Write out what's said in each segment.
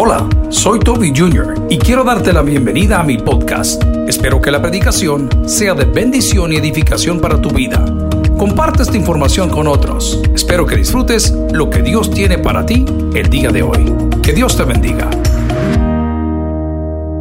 Hola, soy Toby Jr. y quiero darte la bienvenida a mi podcast. Espero que la predicación sea de bendición y edificación para tu vida. Comparte esta información con otros. Espero que disfrutes lo que Dios tiene para ti el día de hoy. Que Dios te bendiga.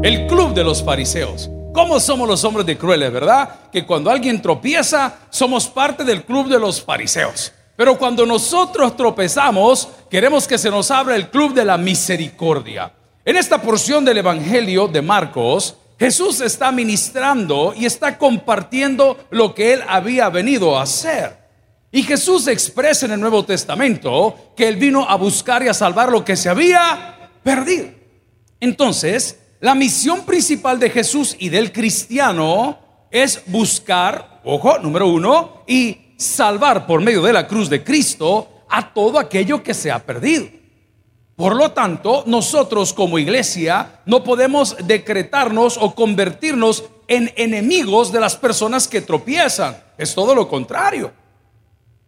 El club de los fariseos. ¿Cómo somos los hombres de crueles, verdad? Que cuando alguien tropieza, somos parte del club de los fariseos. Pero cuando nosotros tropezamos, queremos que se nos abra el club de la misericordia. En esta porción del Evangelio de Marcos, Jesús está ministrando y está compartiendo lo que él había venido a hacer. Y Jesús expresa en el Nuevo Testamento que él vino a buscar y a salvar lo que se había perdido. Entonces, la misión principal de Jesús y del cristiano es buscar, ojo, número uno, y salvar por medio de la cruz de Cristo a todo aquello que se ha perdido. Por lo tanto, nosotros como iglesia no podemos decretarnos o convertirnos en enemigos de las personas que tropiezan. Es todo lo contrario.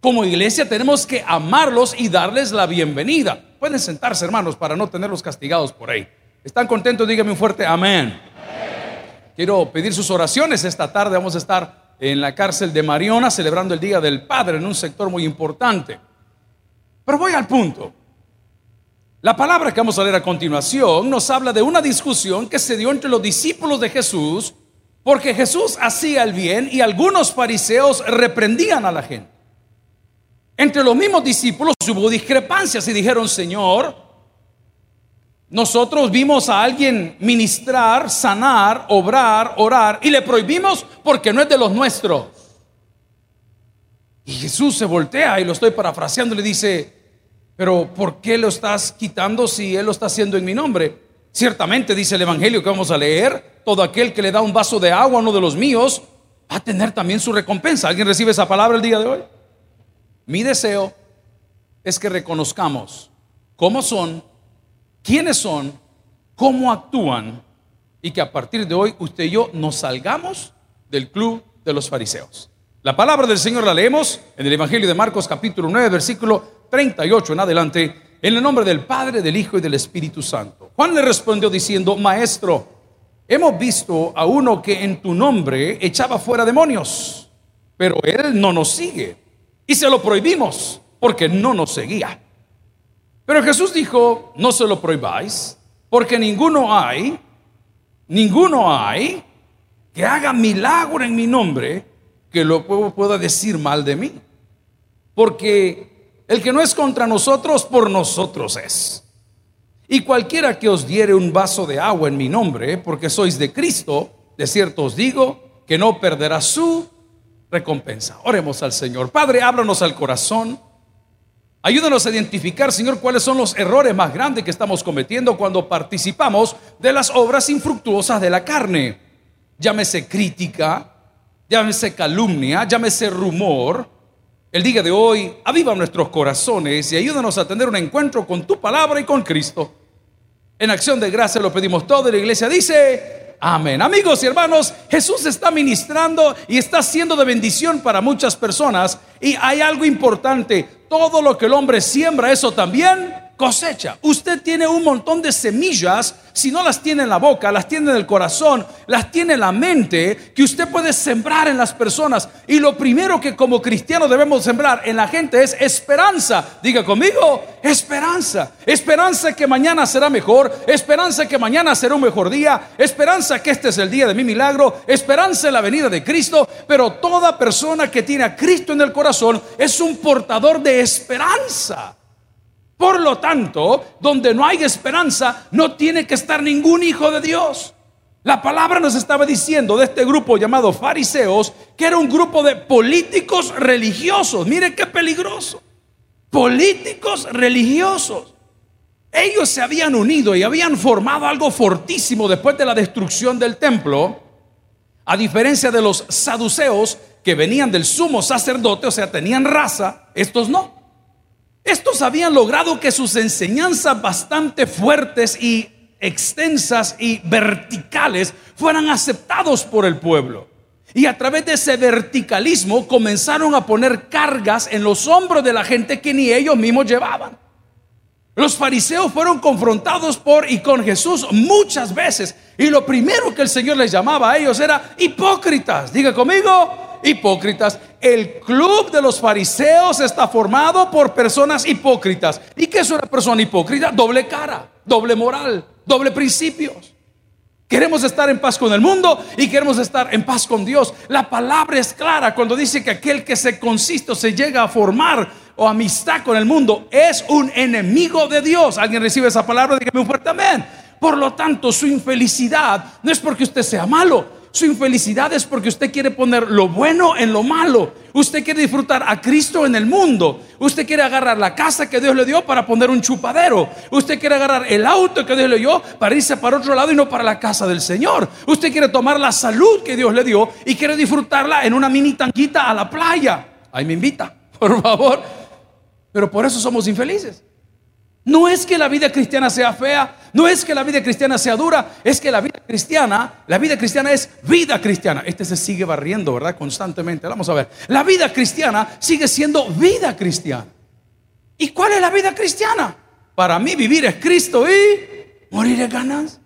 Como iglesia tenemos que amarlos y darles la bienvenida. Pueden sentarse, hermanos, para no tenerlos castigados por ahí. ¿Están contentos? Díganme un fuerte amén. Quiero pedir sus oraciones esta tarde. Vamos a estar en la cárcel de Mariona celebrando el Día del Padre en un sector muy importante. Pero voy al punto. La palabra que vamos a leer a continuación nos habla de una discusión que se dio entre los discípulos de Jesús porque Jesús hacía el bien y algunos fariseos reprendían a la gente. Entre los mismos discípulos hubo discrepancias y dijeron, Señor, nosotros vimos a alguien ministrar, sanar, obrar, orar y le prohibimos porque no es de los nuestros. Y Jesús se voltea y lo estoy parafraseando le dice, pero ¿por qué lo estás quitando si Él lo está haciendo en mi nombre? Ciertamente dice el Evangelio que vamos a leer, todo aquel que le da un vaso de agua a uno de los míos va a tener también su recompensa. ¿Alguien recibe esa palabra el día de hoy? Mi deseo es que reconozcamos cómo son quiénes son, cómo actúan y que a partir de hoy usted y yo nos salgamos del club de los fariseos. La palabra del Señor la leemos en el Evangelio de Marcos capítulo 9 versículo 38 en adelante, en el nombre del Padre, del Hijo y del Espíritu Santo. Juan le respondió diciendo, Maestro, hemos visto a uno que en tu nombre echaba fuera demonios, pero él no nos sigue y se lo prohibimos porque no nos seguía. Pero Jesús dijo, no se lo prohibáis, porque ninguno hay, ninguno hay que haga milagro en mi nombre que lo pueda decir mal de mí. Porque el que no es contra nosotros, por nosotros es. Y cualquiera que os diere un vaso de agua en mi nombre, porque sois de Cristo, de cierto os digo que no perderá su recompensa. Oremos al Señor. Padre, ábranos al corazón. Ayúdanos a identificar, Señor, cuáles son los errores más grandes que estamos cometiendo cuando participamos de las obras infructuosas de la carne. Llámese crítica, llámese calumnia, llámese rumor. El día de hoy, aviva nuestros corazones y ayúdanos a tener un encuentro con tu palabra y con Cristo. En acción de gracia lo pedimos todo y la iglesia dice, amén. Amigos y hermanos, Jesús está ministrando y está siendo de bendición para muchas personas. Y hay algo importante, todo lo que el hombre siembra, eso también cosecha. Usted tiene un montón de semillas, si no las tiene en la boca, las tiene en el corazón, las tiene en la mente, que usted puede sembrar en las personas. Y lo primero que como cristiano debemos sembrar en la gente es esperanza. Diga conmigo, esperanza. Esperanza que mañana será mejor, esperanza que mañana será un mejor día, esperanza que este es el día de mi milagro, esperanza en la venida de Cristo. Pero toda persona que tiene a Cristo en el corazón es un portador de esperanza. Por lo tanto, donde no hay esperanza, no tiene que estar ningún hijo de Dios. La palabra nos estaba diciendo de este grupo llamado fariseos que era un grupo de políticos religiosos. Mire qué peligroso. Políticos religiosos. Ellos se habían unido y habían formado algo fortísimo después de la destrucción del templo. A diferencia de los saduceos que venían del sumo sacerdote, o sea, tenían raza, estos no. Estos habían logrado que sus enseñanzas bastante fuertes y extensas y verticales fueran aceptados por el pueblo. Y a través de ese verticalismo comenzaron a poner cargas en los hombros de la gente que ni ellos mismos llevaban. Los fariseos fueron confrontados por y con Jesús muchas veces. Y lo primero que el Señor les llamaba a ellos era hipócritas. Diga conmigo, hipócritas. El club de los fariseos está formado por personas hipócritas. ¿Y qué es una persona hipócrita? Doble cara, doble moral, doble principios. Queremos estar en paz con el mundo y queremos estar en paz con Dios. La palabra es clara cuando dice que aquel que se consiste o se llega a formar o amistad con el mundo es un enemigo de Dios. ¿Alguien recibe esa palabra? Dígame un fuerte amén. Por lo tanto, su infelicidad no es porque usted sea malo, su infelicidad es porque usted quiere poner lo bueno en lo malo. Usted quiere disfrutar a Cristo en el mundo. Usted quiere agarrar la casa que Dios le dio para poner un chupadero. Usted quiere agarrar el auto que Dios le dio para irse para otro lado y no para la casa del Señor. Usted quiere tomar la salud que Dios le dio y quiere disfrutarla en una mini tanquita a la playa. Ahí me invita, por favor. Pero por eso somos infelices. No es que la vida cristiana sea fea, no es que la vida cristiana sea dura, es que la vida cristiana, la vida cristiana es vida cristiana. Este se sigue barriendo, ¿verdad? Constantemente. Vamos a ver. La vida cristiana sigue siendo vida cristiana. ¿Y cuál es la vida cristiana? Para mí vivir es Cristo y morir es ganas.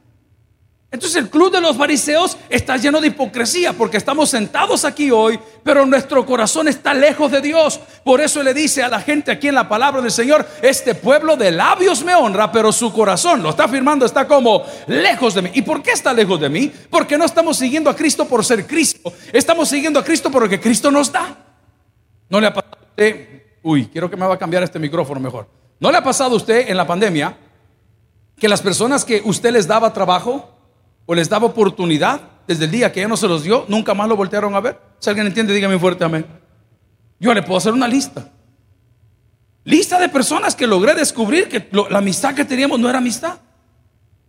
Entonces el club de los fariseos está lleno de hipocresía porque estamos sentados aquí hoy, pero nuestro corazón está lejos de Dios. Por eso le dice a la gente aquí en la palabra del Señor, este pueblo de labios me honra, pero su corazón, lo está afirmando, está como lejos de mí. ¿Y por qué está lejos de mí? Porque no estamos siguiendo a Cristo por ser Cristo, estamos siguiendo a Cristo por lo que Cristo nos da. ¿No le ha pasado a usted? Uy, quiero que me va a cambiar este micrófono mejor. ¿No le ha pasado a usted en la pandemia que las personas que usted les daba trabajo, o les daba oportunidad desde el día que ya no se los dio, nunca más lo voltearon a ver. Si alguien entiende, dígame fuerte amén. Yo le puedo hacer una lista. Lista de personas que logré descubrir que la amistad que teníamos no era amistad.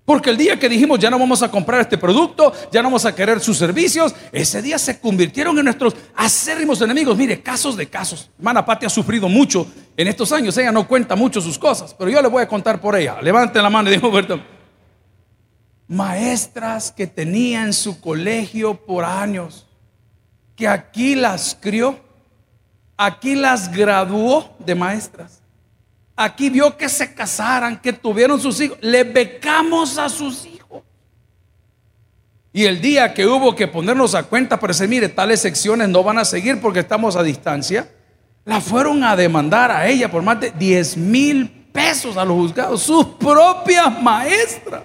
Porque el día que dijimos ya no vamos a comprar este producto, ya no vamos a querer sus servicios, ese día se convirtieron en nuestros acérrimos enemigos. Mire, casos de casos. Hermana Pati ha sufrido mucho en estos años. Ella no cuenta mucho sus cosas, pero yo le voy a contar por ella. Levante la mano y digo, maestras que tenía en su colegio por años, que aquí las crió, aquí las graduó de maestras, aquí vio que se casaran, que tuvieron sus hijos, le becamos a sus hijos. Y el día que hubo que ponernos a cuenta para decir, mire, tales secciones no van a seguir porque estamos a distancia, la fueron a demandar a ella por más de 10 mil pesos a los juzgados, sus propias maestras.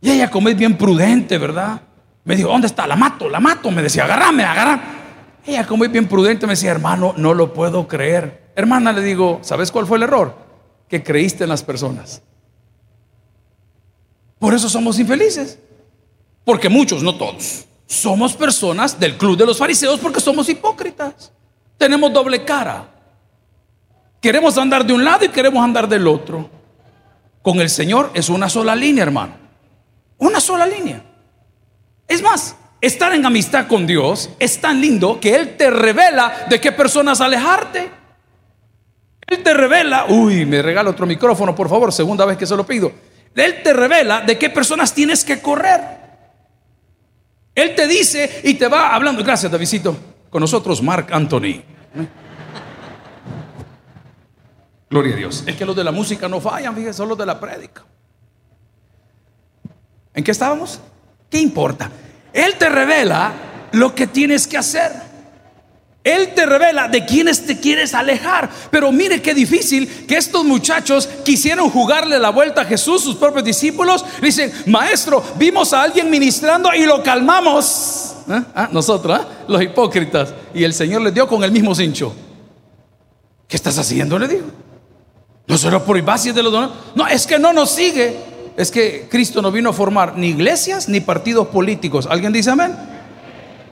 Y ella como es bien prudente, ¿verdad? Me dijo, ¿dónde está? La mato, la mato. Me decía, agárrame, agárrame. Ella como es bien prudente me decía, hermano, no lo puedo creer. Hermana, le digo, ¿sabes cuál fue el error? Que creíste en las personas. Por eso somos infelices. Porque muchos, no todos, somos personas del club de los fariseos porque somos hipócritas. Tenemos doble cara. Queremos andar de un lado y queremos andar del otro. Con el Señor es una sola línea, hermano. Una sola línea. Es más, estar en amistad con Dios es tan lindo que Él te revela de qué personas alejarte. Él te revela, uy, me regala otro micrófono, por favor, segunda vez que se lo pido. Él te revela de qué personas tienes que correr. Él te dice y te va hablando. Gracias, Davidito. Con nosotros, Mark Anthony. Gloria a Dios. Es que los de la música no fallan, fíjense, son los de la prédica. ¿En qué estábamos? ¿Qué importa? Él te revela lo que tienes que hacer. Él te revela de quiénes te quieres alejar. Pero mire qué difícil que estos muchachos quisieron jugarle la vuelta a Jesús, sus propios discípulos. Dicen, maestro, vimos a alguien ministrando y lo calmamos. ¿Eh? Ah, nosotros, ¿eh? los hipócritas. Y el Señor le dio con el mismo cincho. ¿Qué estás haciendo? Le dijo. No solo por bases de los donos. No, es que no nos sigue es que Cristo no vino a formar ni iglesias ni partidos políticos. ¿Alguien dice amén?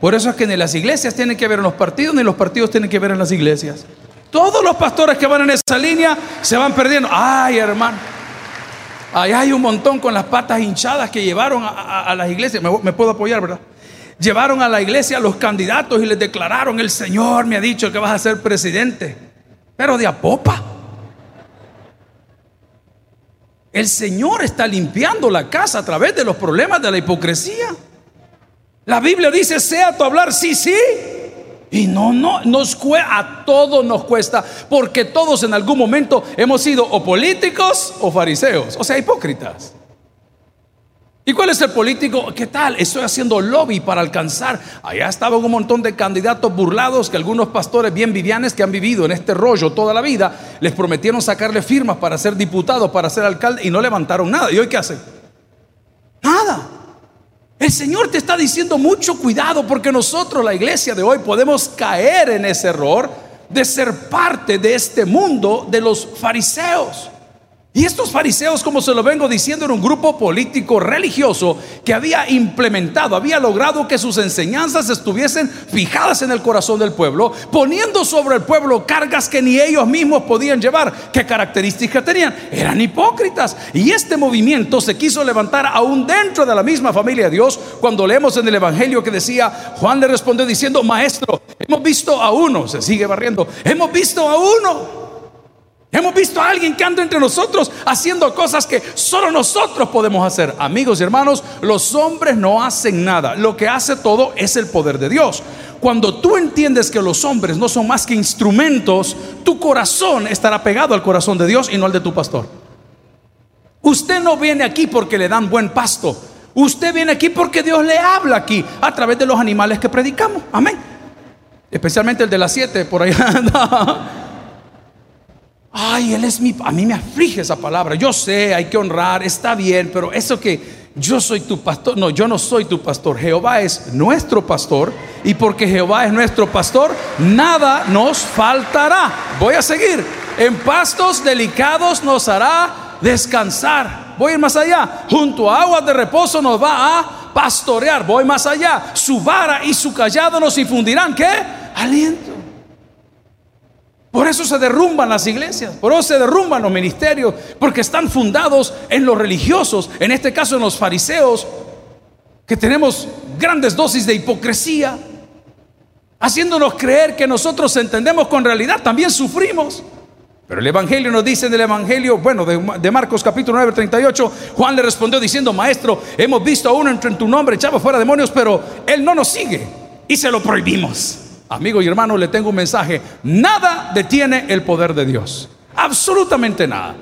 Por eso es que ni las iglesias tienen que ver en los partidos, ni los partidos tienen que ver en las iglesias. Todos los pastores que van en esa línea se van perdiendo. Ay, hermano. Ahí hay un montón con las patas hinchadas que llevaron a, las iglesias. Me, puedo apoyar, ¿verdad? Llevaron a la iglesia a los candidatos y les declararon: El Señor me ha dicho que vas a ser presidente. Pero de a popa. El Señor está limpiando la casa a través de los problemas de la hipocresía. La Biblia dice, sea tu hablar sí, sí, Y no, no, nos cuesta, a todos nos cuesta, porque todos en algún momento hemos sido o políticos o fariseos, o sea, hipócritas. ¿Y cuál es el político? ¿Qué tal? Estoy haciendo lobby para alcanzar. Allá estaban un montón de candidatos burlados que algunos pastores bien vivianes que han vivido en este rollo toda la vida les prometieron sacarle firmas para ser diputado, para ser alcalde y no levantaron nada. ¿Y hoy qué hacen? Nada. El Señor te está diciendo mucho cuidado porque nosotros, la iglesia de hoy, podemos caer en ese error de ser parte de este mundo de los fariseos. Y estos fariseos, como se lo vengo diciendo, era un grupo político religioso que había implementado, había logrado que sus enseñanzas estuviesen fijadas en el corazón del pueblo, poniendo sobre el pueblo cargas que ni ellos mismos podían llevar. ¿Qué características tenían? Eran hipócritas. Y este movimiento se quiso levantar aún dentro de la misma familia de Dios cuando leemos en el Evangelio que decía, Juan le respondió diciendo, maestro, hemos visto a uno, se sigue barriendo, hemos visto a uno Hemos visto a alguien que anda entre nosotros haciendo cosas que solo nosotros podemos hacer. Amigos y hermanos, los hombres no hacen nada. Lo que hace todo es el poder de Dios. Cuando tú entiendes que los hombres no son más que instrumentos, tu corazón estará pegado al corazón de Dios y no al de tu pastor. Usted no viene aquí porque le dan buen pasto. Usted viene aquí porque Dios le habla aquí a través de los animales que predicamos. Amén. Especialmente el de las siete por allá. Ay, Él es mi... A mí me aflige esa palabra. Yo sé, hay que honrar, está bien, pero eso que yo soy tu pastor, no, yo no soy tu pastor. Jehová es nuestro pastor y porque Jehová es nuestro pastor, nada nos faltará. Voy a seguir. En pastos delicados nos hará descansar. Voy a ir más allá. Junto a aguas de reposo nos va a pastorear. Voy más allá. Su vara y su callado nos infundirán. ¿Qué? Aliento. Por eso se derrumban las iglesias, por eso se derrumban los ministerios, porque están fundados en los religiosos, en este caso en los fariseos, que tenemos grandes dosis de hipocresía, haciéndonos creer que nosotros entendemos con realidad, también sufrimos. Pero el Evangelio nos dice en el Evangelio, bueno, de, Marcos capítulo 9, 38, Juan le respondió diciendo, maestro, hemos visto a uno entre en tu nombre echaba fuera demonios, pero él no nos sigue y se lo prohibimos. Amigo y hermano, le tengo un mensaje. Nada detiene el poder de Dios. Absolutamente nada.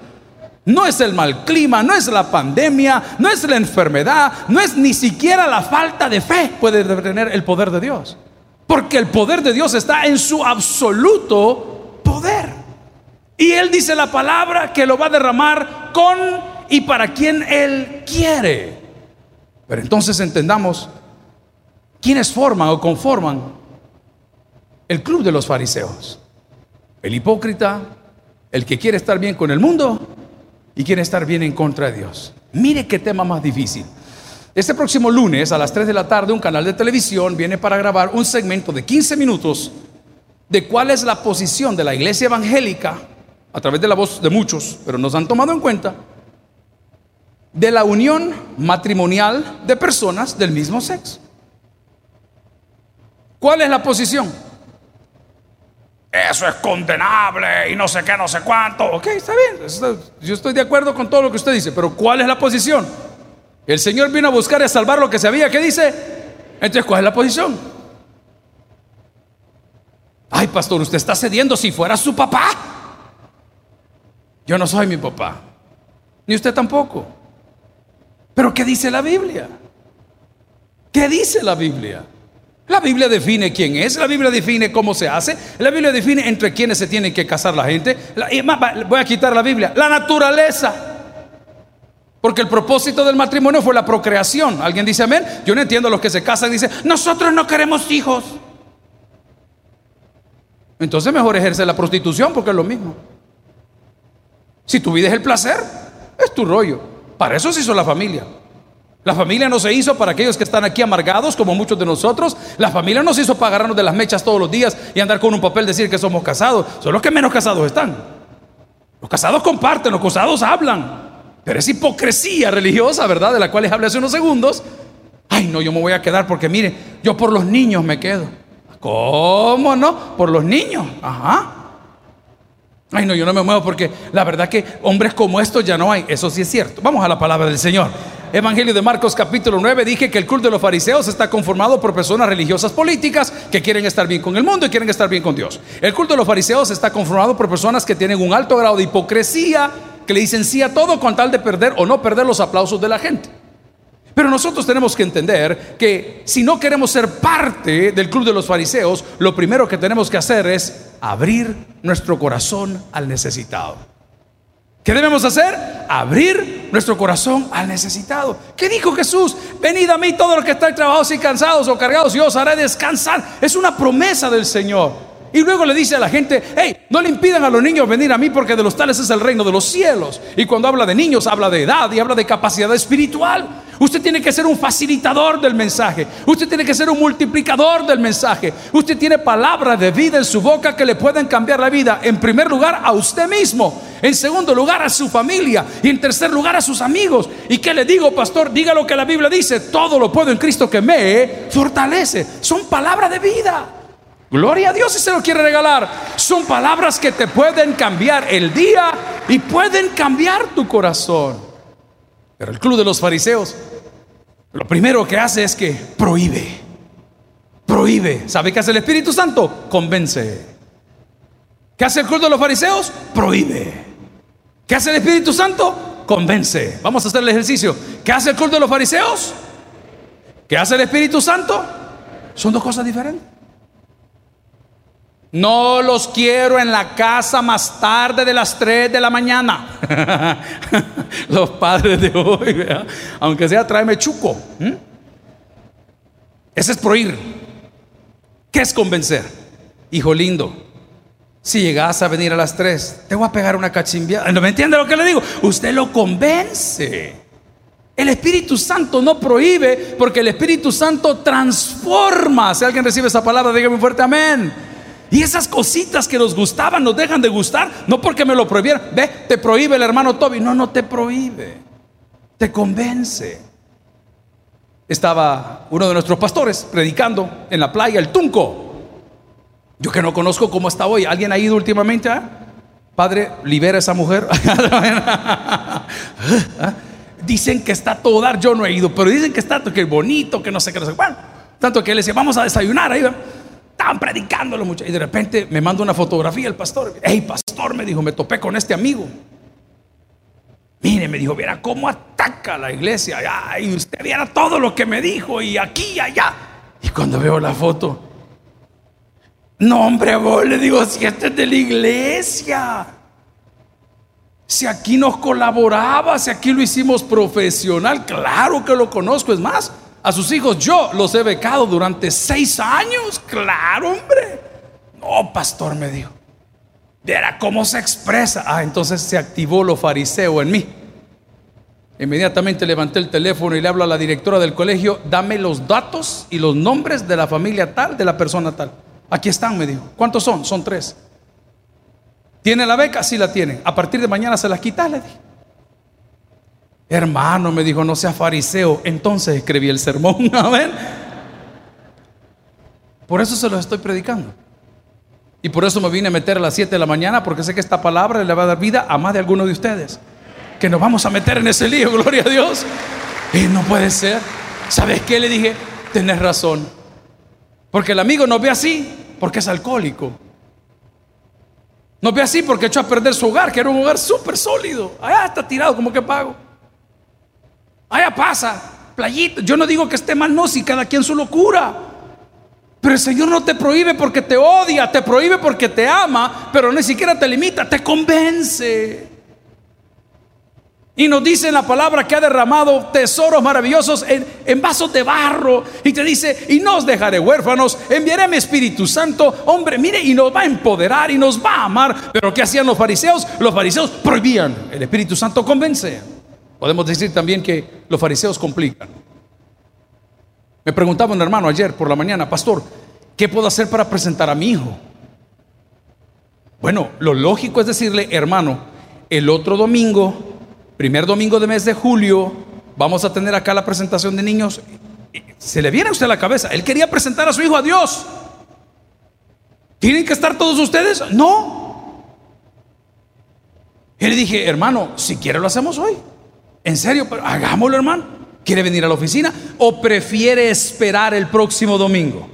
No es el mal clima, no es la pandemia, no es la enfermedad, no es ni siquiera la falta de fe puede detener el poder de Dios. Porque el poder de Dios está en su absoluto poder. Y Él dice la palabra que lo va a derramar con y para quien Él quiere. Pero entonces entendamos quiénes forman o conforman el club de los fariseos. El hipócrita, el que quiere estar bien con el mundo y quiere estar bien en contra de Dios. Mire qué tema más difícil. Este próximo lunes a las 3 de la tarde un canal de televisión viene para grabar un segmento de 15 minutos de cuál es la posición de la iglesia evangélica, a través de la voz de muchos, pero nos han tomado en cuenta, de la unión matrimonial de personas del mismo sexo. ¿Cuál es la posición? Eso es condenable y no sé qué, no sé cuánto. Ok, está bien. Yo estoy de acuerdo con todo lo que usted dice, pero ¿cuál es la posición? El Señor vino a buscar y a salvar lo que se había. ¿Qué dice? Entonces, ¿cuál es la posición? Ay, pastor, usted está cediendo si fuera su papá. Yo no soy mi papá, ni usted tampoco. Pero ¿qué dice la Biblia? ¿Qué dice la Biblia? La Biblia define quién es, la Biblia define cómo se hace, la Biblia define entre quiénes se tiene que casar la gente. voy a quitar la Biblia, la naturaleza. Porque el propósito del matrimonio fue la procreación. ¿Alguien dice amén? Yo no entiendo a los que se casan y dicen, nosotros no queremos hijos. Entonces mejor ejerce la prostitución porque es lo mismo. Si tu vida es el placer, es tu rollo. Para eso se hizo la familia. La familia no se hizo para aquellos que están aquí amargados, como muchos de nosotros. La familia no se hizo para agarrarnos de las mechas todos los días y andar con un papel decir que somos casados. Son los que menos casados están. Los casados comparten, los casados hablan. Pero es hipocresía religiosa, ¿verdad? De la cual les hablé hace unos segundos. Ay, no, yo me voy a quedar porque mire, yo por los niños me quedo. ¿Cómo no? Por los niños. Ajá. Ay, no, yo no me muevo porque la verdad que hombres como estos ya no hay. Eso sí es cierto. Vamos a la palabra del Señor. Evangelio de Marcos capítulo 9 dije que el culto de los fariseos está conformado por personas religiosas políticas que quieren estar bien con el mundo y quieren estar bien con Dios. El culto de los fariseos está conformado por personas que tienen un alto grado de hipocresía, que le dicen sí a todo con tal de perder o no perder los aplausos de la gente. Pero nosotros tenemos que entender que si no queremos ser parte del club de los fariseos, lo primero que tenemos que hacer es abrir nuestro corazón al necesitado. ¿Qué debemos hacer? Abrir nuestro corazón al necesitado. ¿Qué dijo Jesús? Venid a mí todos los que están trabajados y cansados o cargados y os haré descansar. Es una promesa del Señor. Y luego le dice a la gente, hey, no le impidan a los niños venir a mí porque de los tales es el reino de los cielos. Y cuando habla de niños, habla de edad y habla de capacidad espiritual. Usted tiene que ser un facilitador del mensaje. Usted tiene que ser un multiplicador del mensaje. Usted tiene palabras de vida en su boca que le pueden cambiar la vida. En primer lugar, a usted mismo. En segundo lugar, a su familia. Y en tercer lugar, a sus amigos. ¿Y qué le digo, pastor? Diga lo que la Biblia dice. Todo lo puedo en Cristo que me fortalece. Son palabras de vida. Gloria a Dios si se lo quiere regalar. Son palabras que te pueden cambiar el día y pueden cambiar tu corazón. Pero el club de los fariseos, lo primero que hace es que prohíbe. Prohíbe. ¿Sabe qué hace el Espíritu Santo? Convence. ¿Qué hace el club de los fariseos? Prohíbe. ¿Qué hace el Espíritu Santo? Convence. Vamos a hacer el ejercicio. ¿Qué hace el club de los fariseos? ¿Qué hace el Espíritu Santo? Son dos cosas diferentes. No los quiero en la casa más tarde de las 3 de la mañana. los padres de hoy, aunque sea tráeme chuco. Ese es prohibir. ¿Qué es convencer? Hijo lindo, si llegas a venir a las 3, te voy a pegar una cachimbia. ¿No me entiende lo que le digo? Usted lo convence. El Espíritu Santo no prohíbe porque el Espíritu Santo transforma. Si alguien recibe esa palabra, dígame fuerte amén. Y esas cositas que nos gustaban nos dejan de gustar, no porque me lo prohibieran. Ve, te prohíbe el hermano Toby. No, no te prohíbe. Te convence. Estaba uno de nuestros pastores predicando en la playa, el Tunco. Yo que no conozco cómo está hoy. ¿Alguien ha ido últimamente? Ah? Padre, libera a esa mujer. dicen que está todo dar. Yo no he ido, pero dicen que está que bonito, que no sé qué. Tanto que él decía, vamos a desayunar ahí. Estaban predicándolo mucho. Y de repente me manda una fotografía el pastor. Hey, pastor, me dijo, me topé con este amigo. Mire, me dijo, viera cómo ataca la iglesia. Y usted viera todo lo que me dijo. Y aquí y allá. Y cuando veo la foto, no, hombre, vos le digo, si este es de la iglesia. Si aquí nos colaboraba, si aquí lo hicimos profesional, claro que lo conozco. Es más, a sus hijos yo los he becado durante seis años. Claro, hombre. No, pastor, me dijo. Verá cómo se expresa. Ah, entonces se activó lo fariseo en mí. Inmediatamente levanté el teléfono y le hablo a la directora del colegio, dame los datos y los nombres de la familia tal, de la persona tal. Aquí están, me dijo. ¿Cuántos son? Son tres. ¿Tiene la beca? Sí la tiene. A partir de mañana se las quita, le dije. Hermano, me dijo, no sea fariseo. Entonces escribí el sermón. Amén. Por eso se los estoy predicando. Y por eso me vine a meter a las 7 de la mañana, porque sé que esta palabra le va a dar vida a más de alguno de ustedes. Que nos vamos a meter en ese lío, gloria a Dios. Y no puede ser. ¿Sabes qué? Le dije, tenés razón. Porque el amigo nos ve así, porque es alcohólico. Nos ve así porque echó a perder su hogar, que era un hogar súper sólido. Allá está tirado, como que pago. Allá pasa, playita. Yo no digo que esté mal, no, si cada quien su locura. Pero el Señor no te prohíbe porque te odia, te prohíbe porque te ama, pero ni siquiera te limita, te convence. Y nos dice en la palabra que ha derramado tesoros maravillosos en, en, vasos de barro. Y te dice, y no os dejaré huérfanos, enviaré mi Espíritu Santo. Hombre, mire, y nos va a empoderar y nos va a amar. Pero ¿qué hacían los fariseos? Los fariseos prohibían. El Espíritu Santo convence. Podemos decir también que los fariseos complican. Me preguntaba un hermano ayer por la mañana, pastor, ¿qué puedo hacer para presentar a mi hijo? Bueno, lo lógico es decirle, hermano, el otro domingo, primer domingo de mes de julio, vamos a tener acá la presentación de niños. Se le viene a usted a la cabeza, él quería presentar a su hijo a Dios. ¿Tienen que estar todos ustedes? No. Y le dije, hermano, si quiere lo hacemos hoy. En serio, pero hagámoslo, hermano. ¿Quiere venir a la oficina o prefiere esperar el próximo domingo?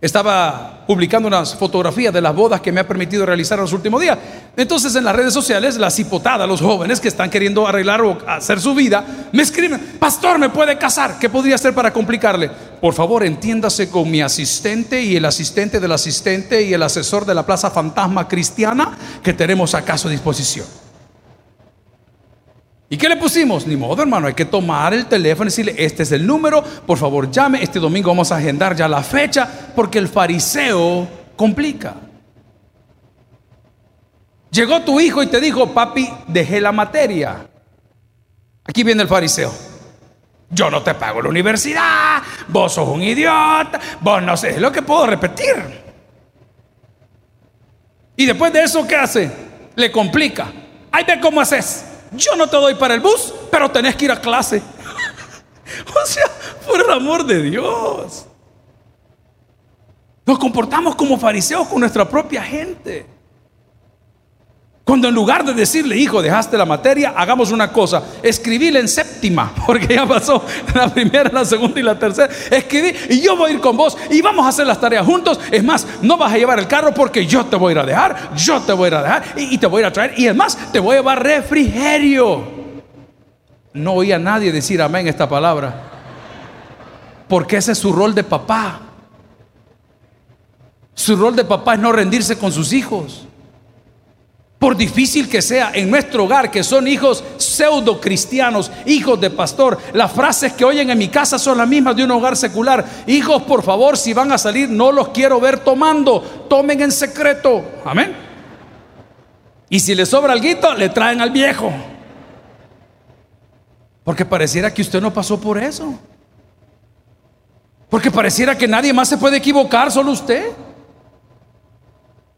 Estaba publicando unas fotografías de las bodas que me ha permitido realizar en los últimos días. Entonces en las redes sociales, las hipotadas, los jóvenes que están queriendo arreglar o hacer su vida, me escriben, pastor, ¿me puede casar? ¿Qué podría hacer para complicarle? Por favor, entiéndase con mi asistente y el asistente del asistente y el asesor de la Plaza Fantasma Cristiana que tenemos acá a su disposición. ¿Y qué le pusimos? Ni modo, hermano, hay que tomar el teléfono y decirle, este es el número, por favor llame, este domingo vamos a agendar ya la fecha, porque el fariseo complica. Llegó tu hijo y te dijo, papi, dejé la materia. Aquí viene el fariseo. Yo no te pago la universidad, vos sos un idiota, vos no sé, es lo que puedo repetir. Y después de eso, ¿qué hace? Le complica. Ahí ve cómo haces. Yo no te doy para el bus, pero tenés que ir a clase. o sea, por el amor de Dios. Nos comportamos como fariseos con nuestra propia gente. Cuando en lugar de decirle, hijo, dejaste la materia, hagamos una cosa, escribíle en séptima, porque ya pasó la primera, la segunda y la tercera. Escribí, y yo voy a ir con vos y vamos a hacer las tareas juntos. Es más, no vas a llevar el carro porque yo te voy a ir a dejar, yo te voy a ir a dejar y, te voy a ir a traer. Y es más, te voy a llevar refrigerio. No oí a nadie decir amén esta palabra, porque ese es su rol de papá. Su rol de papá es no rendirse con sus hijos. Por difícil que sea en nuestro hogar, que son hijos pseudo cristianos, hijos de pastor, las frases que oyen en mi casa son las mismas de un hogar secular. Hijos, por favor, si van a salir, no los quiero ver tomando, tomen en secreto. Amén. Y si les sobra algo, le traen al viejo. Porque pareciera que usted no pasó por eso. Porque pareciera que nadie más se puede equivocar, solo usted.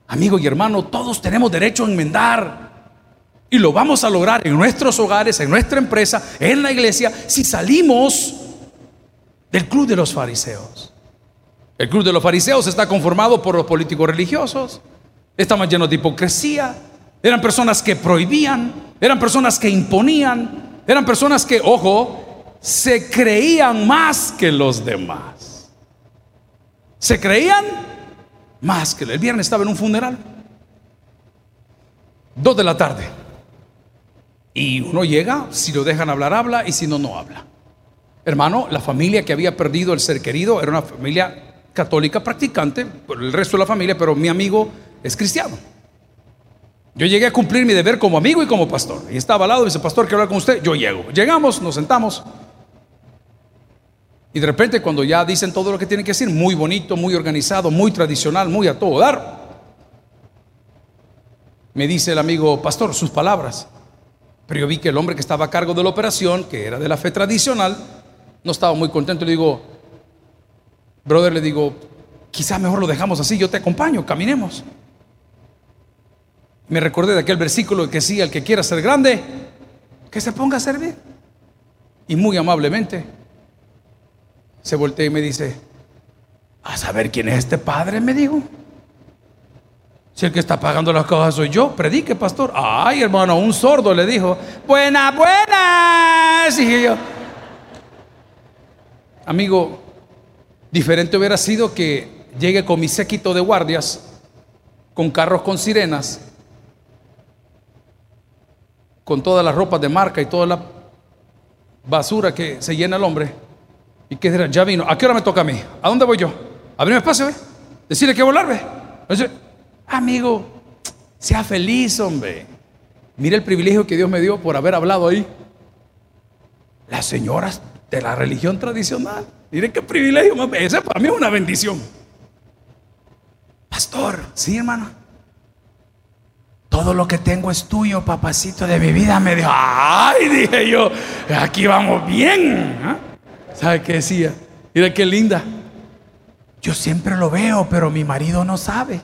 Amigo y hermano, todos tenemos derecho a enmendar. Y lo vamos a lograr en nuestros hogares, en nuestra empresa, en la iglesia, si salimos del club de los fariseos. El club de los fariseos está conformado por los políticos religiosos. Estaban llenos de hipocresía. Eran personas que prohibían. Eran personas que imponían. Eran personas que, ojo, se creían más que los demás. Se creían más que el viernes estaba en un funeral. Dos de la tarde. Y uno llega, si lo dejan hablar, habla, y si no, no habla. Hermano, la familia que había perdido el ser querido era una familia católica practicante, el resto de la familia, pero mi amigo es cristiano. Yo llegué a cumplir mi deber como amigo y como pastor. Y estaba al lado, dice, pastor, quiero hablar con usted. Yo llego. Llegamos, nos sentamos. Y de repente cuando ya dicen todo lo que tienen que decir, muy bonito, muy organizado, muy tradicional, muy a todo dar, me dice el amigo pastor sus palabras. Pero yo vi que el hombre que estaba a cargo de la operación, que era de la fe tradicional, no estaba muy contento. Le digo, brother, le digo, quizá mejor lo dejamos así, yo te acompaño, caminemos. Me recordé de aquel versículo que decía, el que quiera ser grande, que se ponga a servir. Y muy amablemente se voltea y me dice, a saber quién es este padre, me dijo. Si el que está pagando las cosas soy yo, predique, pastor. Ay, hermano, un sordo le dijo, buenas, buenas. Dije yo, amigo, diferente hubiera sido que llegue con mi séquito de guardias, con carros con sirenas, con todas las ropas de marca y toda la basura que se llena el hombre ¿Y qué dirá? Ya vino. ¿A qué hora me toca a mí? ¿A dónde voy yo? Abrirme espacio, ¿ve? Decirle que volar, ¿ve? amigo, sea feliz, hombre. Mire el privilegio que Dios me dio por haber hablado ahí. Las señoras de la religión tradicional. Mire qué privilegio. Ese para mí es una bendición. Pastor, sí, hermano. Todo lo que tengo es tuyo, papacito de mi vida. Me dijo, ay, dije yo, aquí vamos bien. ¿ah? ¿Sabe qué decía? Mira qué linda. Yo siempre lo veo, pero mi marido no sabe.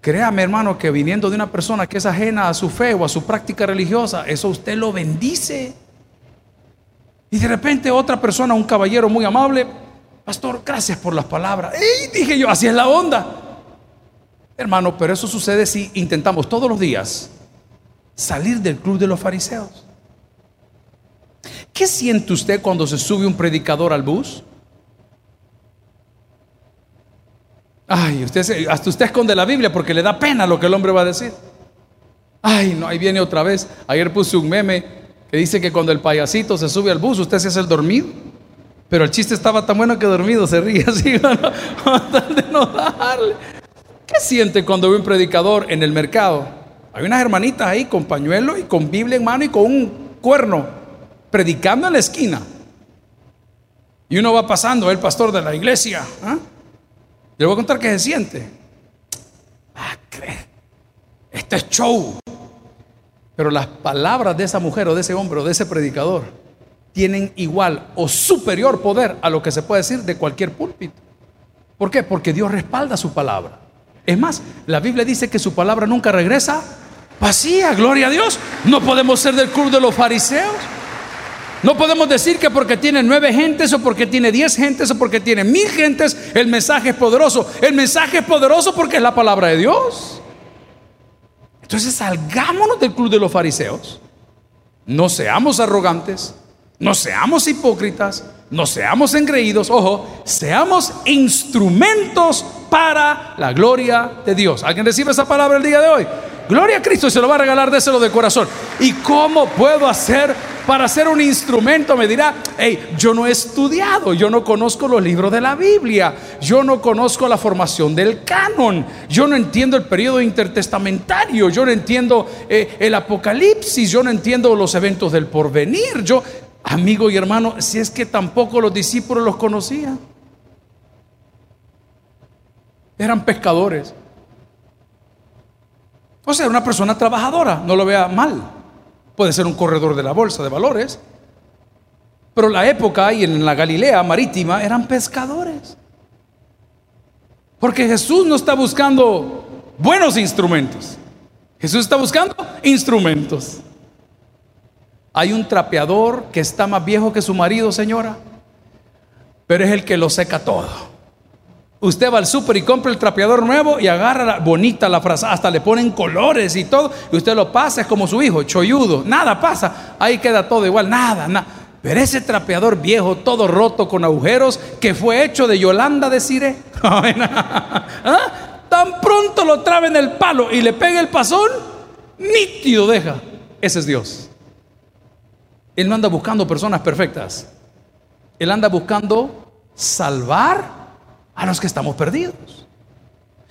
Créame, hermano, que viniendo de una persona que es ajena a su fe o a su práctica religiosa, eso usted lo bendice. Y de repente otra persona, un caballero muy amable, pastor, gracias por las palabras. Y dije yo, así es la onda. Hermano, pero eso sucede si intentamos todos los días salir del club de los fariseos. ¿Qué siente usted cuando se sube un predicador al bus? Ay, usted hasta usted esconde la Biblia porque le da pena lo que el hombre va a decir. Ay, no, ahí viene otra vez. Ayer puse un meme que dice que cuando el payasito se sube al bus, usted se hace el dormido. Pero el chiste estaba tan bueno que dormido se ríe así, de no darle. ¿Qué siente cuando ve un predicador en el mercado? Hay unas hermanitas ahí con pañuelo y con Biblia en mano y con un cuerno, predicando en la esquina. Y uno va pasando, el pastor de la iglesia. ¿ah? Le voy a contar qué se siente. Ah, Este es show. Pero las palabras de esa mujer o de ese hombre o de ese predicador tienen igual o superior poder a lo que se puede decir de cualquier púlpito. ¿Por qué? Porque Dios respalda su palabra. Es más, la Biblia dice que su palabra nunca regresa vacía, gloria a Dios. No podemos ser del club de los fariseos. No podemos decir que porque tiene nueve gentes o porque tiene diez gentes o porque tiene mil gentes, el mensaje es poderoso. El mensaje es poderoso porque es la palabra de Dios. Entonces salgámonos del club de los fariseos. No seamos arrogantes, no seamos hipócritas, no seamos engreídos, ojo, seamos instrumentos para la gloria de Dios. ¿Alguien recibe esa palabra el día de hoy? Gloria a Cristo y se lo va a regalar, déselo de corazón. ¿Y cómo puedo hacer para ser un instrumento? Me dirá, hey, yo no he estudiado, yo no conozco los libros de la Biblia, yo no conozco la formación del canon, yo no entiendo el periodo intertestamentario, yo no entiendo eh, el Apocalipsis, yo no entiendo los eventos del porvenir. Yo, amigo y hermano, si es que tampoco los discípulos los conocían. Eran pescadores. O sea, una persona trabajadora, no lo vea mal. Puede ser un corredor de la bolsa de valores. Pero la época y en la Galilea marítima eran pescadores. Porque Jesús no está buscando buenos instrumentos. Jesús está buscando instrumentos. Hay un trapeador que está más viejo que su marido, señora, pero es el que lo seca todo. Usted va al súper y compra el trapeador nuevo y agarra bonita la frase, hasta le ponen colores y todo, y usted lo pasa, es como su hijo, cholludo, nada pasa, ahí queda todo igual, nada, nada. Pero ese trapeador viejo, todo roto con agujeros, que fue hecho de Yolanda de Cire, ¿Ah? tan pronto lo trabe en el palo y le pega el pasón, nítido deja. Ese es Dios. Él no anda buscando personas perfectas. Él anda buscando salvar a los que estamos perdidos.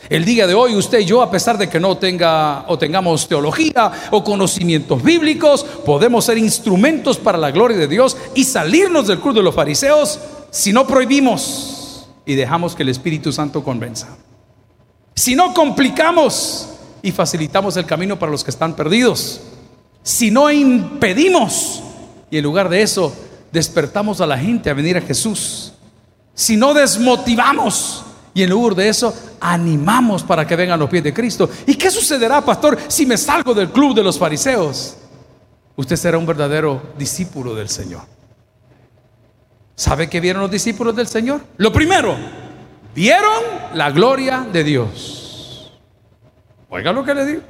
El día de hoy usted y yo, a pesar de que no tenga o tengamos teología o conocimientos bíblicos, podemos ser instrumentos para la gloria de Dios y salirnos del club de los fariseos si no prohibimos y dejamos que el Espíritu Santo convenza. Si no complicamos y facilitamos el camino para los que están perdidos. Si no impedimos y en lugar de eso despertamos a la gente a venir a Jesús si no desmotivamos y en lugar de eso animamos para que vengan los pies de Cristo. ¿Y qué sucederá, pastor, si me salgo del club de los fariseos? Usted será un verdadero discípulo del Señor. ¿Sabe qué vieron los discípulos del Señor? Lo primero, vieron la gloria de Dios. Oiga lo que le digo.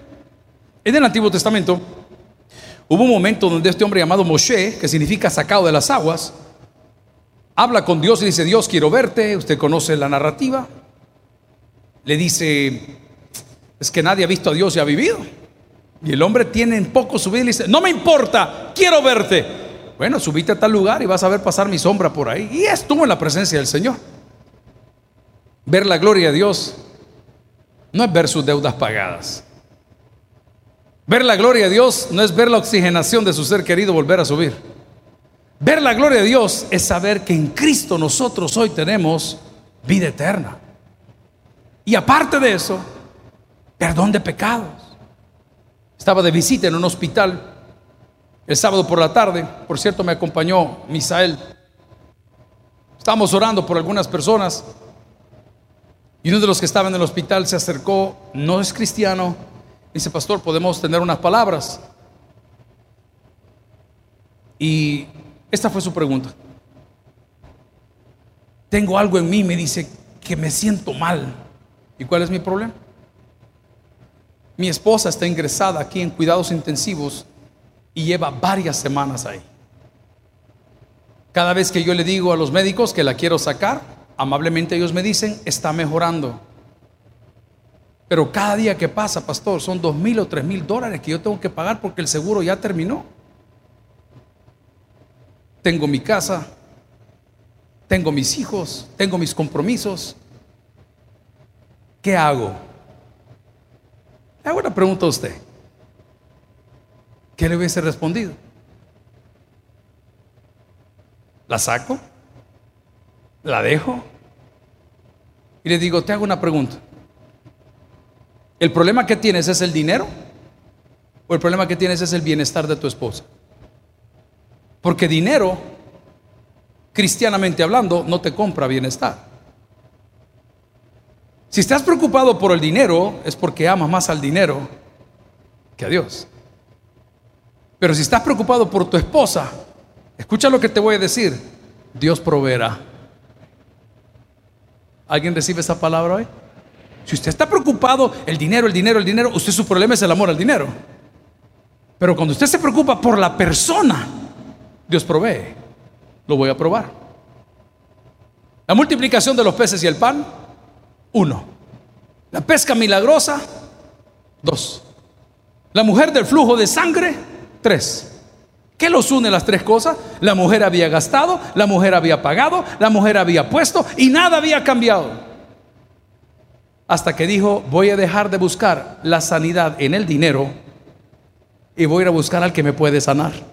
En el Antiguo Testamento hubo un momento donde este hombre llamado Moshe, que significa sacado de las aguas, habla con Dios y dice, Dios, quiero verte, usted conoce la narrativa. Le dice, es que nadie ha visto a Dios y ha vivido. Y el hombre tiene en poco su y dice, no me importa, quiero verte. Bueno, subite a tal lugar y vas a ver pasar mi sombra por ahí. Y estuvo en la presencia del Señor. Ver la gloria de Dios no es ver sus deudas pagadas. Ver la gloria de Dios no es ver la oxigenación de su ser querido volver a subir. Ver la gloria de Dios es saber que en Cristo nosotros hoy tenemos vida eterna. Y aparte de eso, perdón de pecados. Estaba de visita en un hospital el sábado por la tarde. Por cierto, me acompañó Misael. Estábamos orando por algunas personas. Y uno de los que estaba en el hospital se acercó, no es cristiano. Dice, pastor, podemos tener unas palabras. Y esta fue su pregunta. Tengo algo en mí, me dice, que me siento mal. ¿Y cuál es mi problema? Mi esposa está ingresada aquí en cuidados intensivos y lleva varias semanas ahí. Cada vez que yo le digo a los médicos que la quiero sacar, amablemente ellos me dicen, está mejorando. Pero cada día que pasa, pastor, son dos mil o tres mil dólares que yo tengo que pagar porque el seguro ya terminó. Tengo mi casa, tengo mis hijos, tengo mis compromisos. ¿Qué hago? Le hago una pregunta a usted. ¿Qué le hubiese respondido? ¿La saco? ¿La dejo? Y le digo, te hago una pregunta. ¿El problema que tienes es el dinero? ¿O el problema que tienes es el bienestar de tu esposa? Porque dinero, cristianamente hablando, no te compra bienestar. Si estás preocupado por el dinero, es porque amas más al dinero que a Dios. Pero si estás preocupado por tu esposa, Escucha lo que te voy a decir. Dios proveerá. ¿Alguien recibe esa palabra hoy? Si usted está preocupado, el dinero, el dinero, el dinero, usted su problema es el amor al dinero. Pero cuando usted se preocupa por la persona, Dios provee. Lo voy a probar. La multiplicación de los peces y el pan, uno. La pesca milagrosa, dos. La mujer del flujo de sangre, tres. ¿Qué los une las tres cosas? La mujer había gastado, la mujer había pagado, la mujer había puesto y nada había cambiado. Hasta que dijo, voy a dejar de buscar la sanidad en el dinero y voy a ir a buscar al que me puede sanar.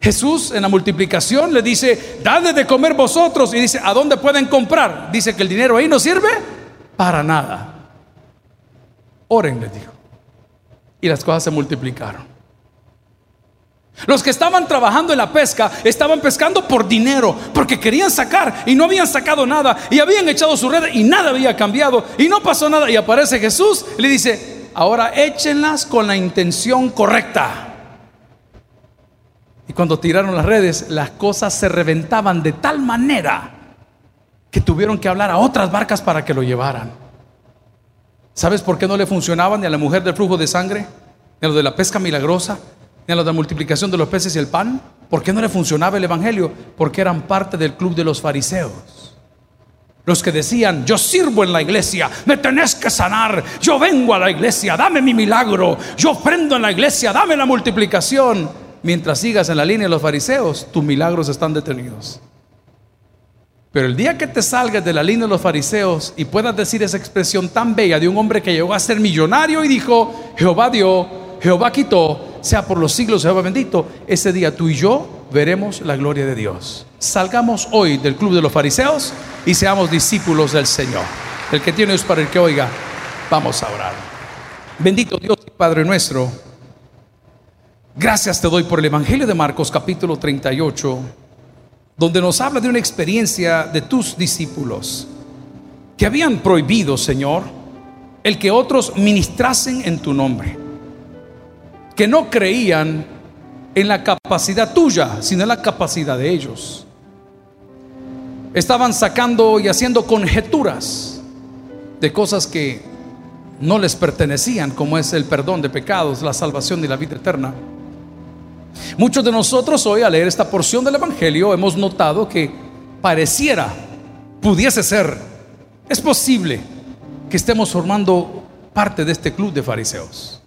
Jesús en la multiplicación le dice, dadle de comer vosotros y dice, ¿a dónde pueden comprar? Dice que el dinero ahí no sirve para nada. Oren, le dijo. Y las cosas se multiplicaron. Los que estaban trabajando en la pesca estaban pescando por dinero, porque querían sacar y no habían sacado nada y habían echado su red y nada había cambiado y no pasó nada y aparece Jesús y le dice, ahora échenlas con la intención correcta. Y cuando tiraron las redes, las cosas se reventaban de tal manera que tuvieron que hablar a otras barcas para que lo llevaran. ¿Sabes por qué no le funcionaban ni a la mujer del flujo de sangre, ni a lo de la pesca milagrosa? en la multiplicación de los peces y el pan? ¿Por qué no le funcionaba el Evangelio? Porque eran parte del club de los fariseos. Los que decían, yo sirvo en la iglesia, me tenés que sanar, yo vengo a la iglesia, dame mi milagro, yo ofrendo en la iglesia, dame la multiplicación. Mientras sigas en la línea de los fariseos, tus milagros están detenidos. Pero el día que te salgas de la línea de los fariseos y puedas decir esa expresión tan bella de un hombre que llegó a ser millonario y dijo, Jehová dio, Jehová quitó, sea por los siglos, Jehová bendito, ese día tú y yo veremos la gloria de Dios. Salgamos hoy del club de los fariseos y seamos discípulos del Señor. El que tiene es para el que oiga, vamos a orar. Bendito Dios y Padre nuestro, gracias te doy por el Evangelio de Marcos capítulo 38, donde nos habla de una experiencia de tus discípulos que habían prohibido, Señor, el que otros ministrasen en tu nombre que no creían en la capacidad tuya, sino en la capacidad de ellos. Estaban sacando y haciendo conjeturas de cosas que no les pertenecían, como es el perdón de pecados, la salvación y la vida eterna. Muchos de nosotros hoy al leer esta porción del Evangelio hemos notado que pareciera, pudiese ser, es posible que estemos formando parte de este club de fariseos.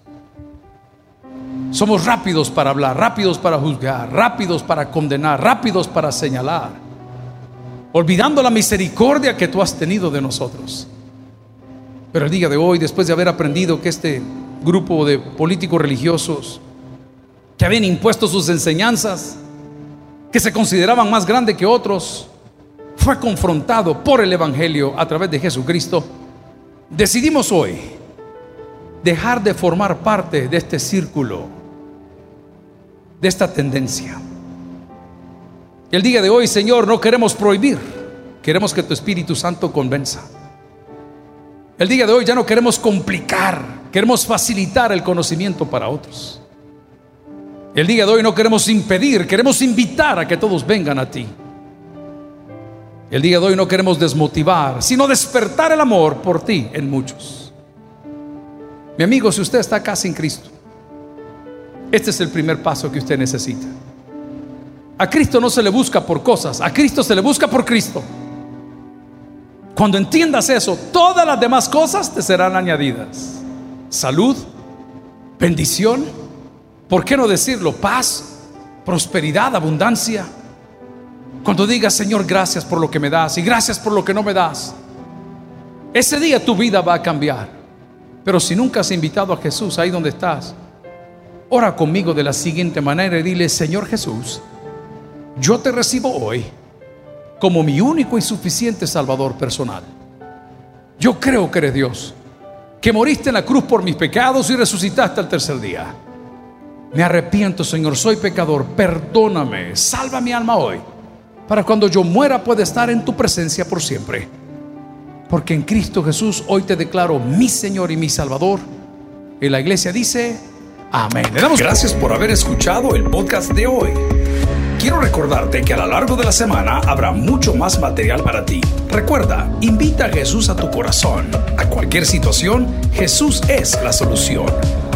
Somos rápidos para hablar, rápidos para juzgar, rápidos para condenar, rápidos para señalar, olvidando la misericordia que tú has tenido de nosotros. Pero el día de hoy, después de haber aprendido que este grupo de políticos religiosos que habían impuesto sus enseñanzas, que se consideraban más grandes que otros, fue confrontado por el Evangelio a través de Jesucristo, decidimos hoy dejar de formar parte de este círculo de esta tendencia. El día de hoy, Señor, no queremos prohibir, queremos que tu Espíritu Santo convenza. El día de hoy ya no queremos complicar, queremos facilitar el conocimiento para otros. El día de hoy no queremos impedir, queremos invitar a que todos vengan a ti. El día de hoy no queremos desmotivar, sino despertar el amor por ti en muchos. Mi amigo, si usted está acá sin Cristo, este es el primer paso que usted necesita. A Cristo no se le busca por cosas, a Cristo se le busca por Cristo. Cuando entiendas eso, todas las demás cosas te serán añadidas. Salud, bendición, ¿por qué no decirlo? Paz, prosperidad, abundancia. Cuando digas, Señor, gracias por lo que me das y gracias por lo que no me das, ese día tu vida va a cambiar. Pero si nunca has invitado a Jesús ahí donde estás, ora conmigo de la siguiente manera y dile, Señor Jesús, yo te recibo hoy como mi único y suficiente Salvador personal. Yo creo que eres Dios, que moriste en la cruz por mis pecados y resucitaste al tercer día. Me arrepiento, Señor, soy pecador, perdóname, salva mi alma hoy, para cuando yo muera pueda estar en tu presencia por siempre. Porque en Cristo Jesús hoy te declaro mi Señor y mi Salvador. Y la iglesia dice, amén. Le damos gracias por haber escuchado el podcast de hoy. Quiero recordarte que a lo largo de la semana habrá mucho más material para ti. Recuerda, invita a Jesús a tu corazón. A cualquier situación, Jesús es la solución.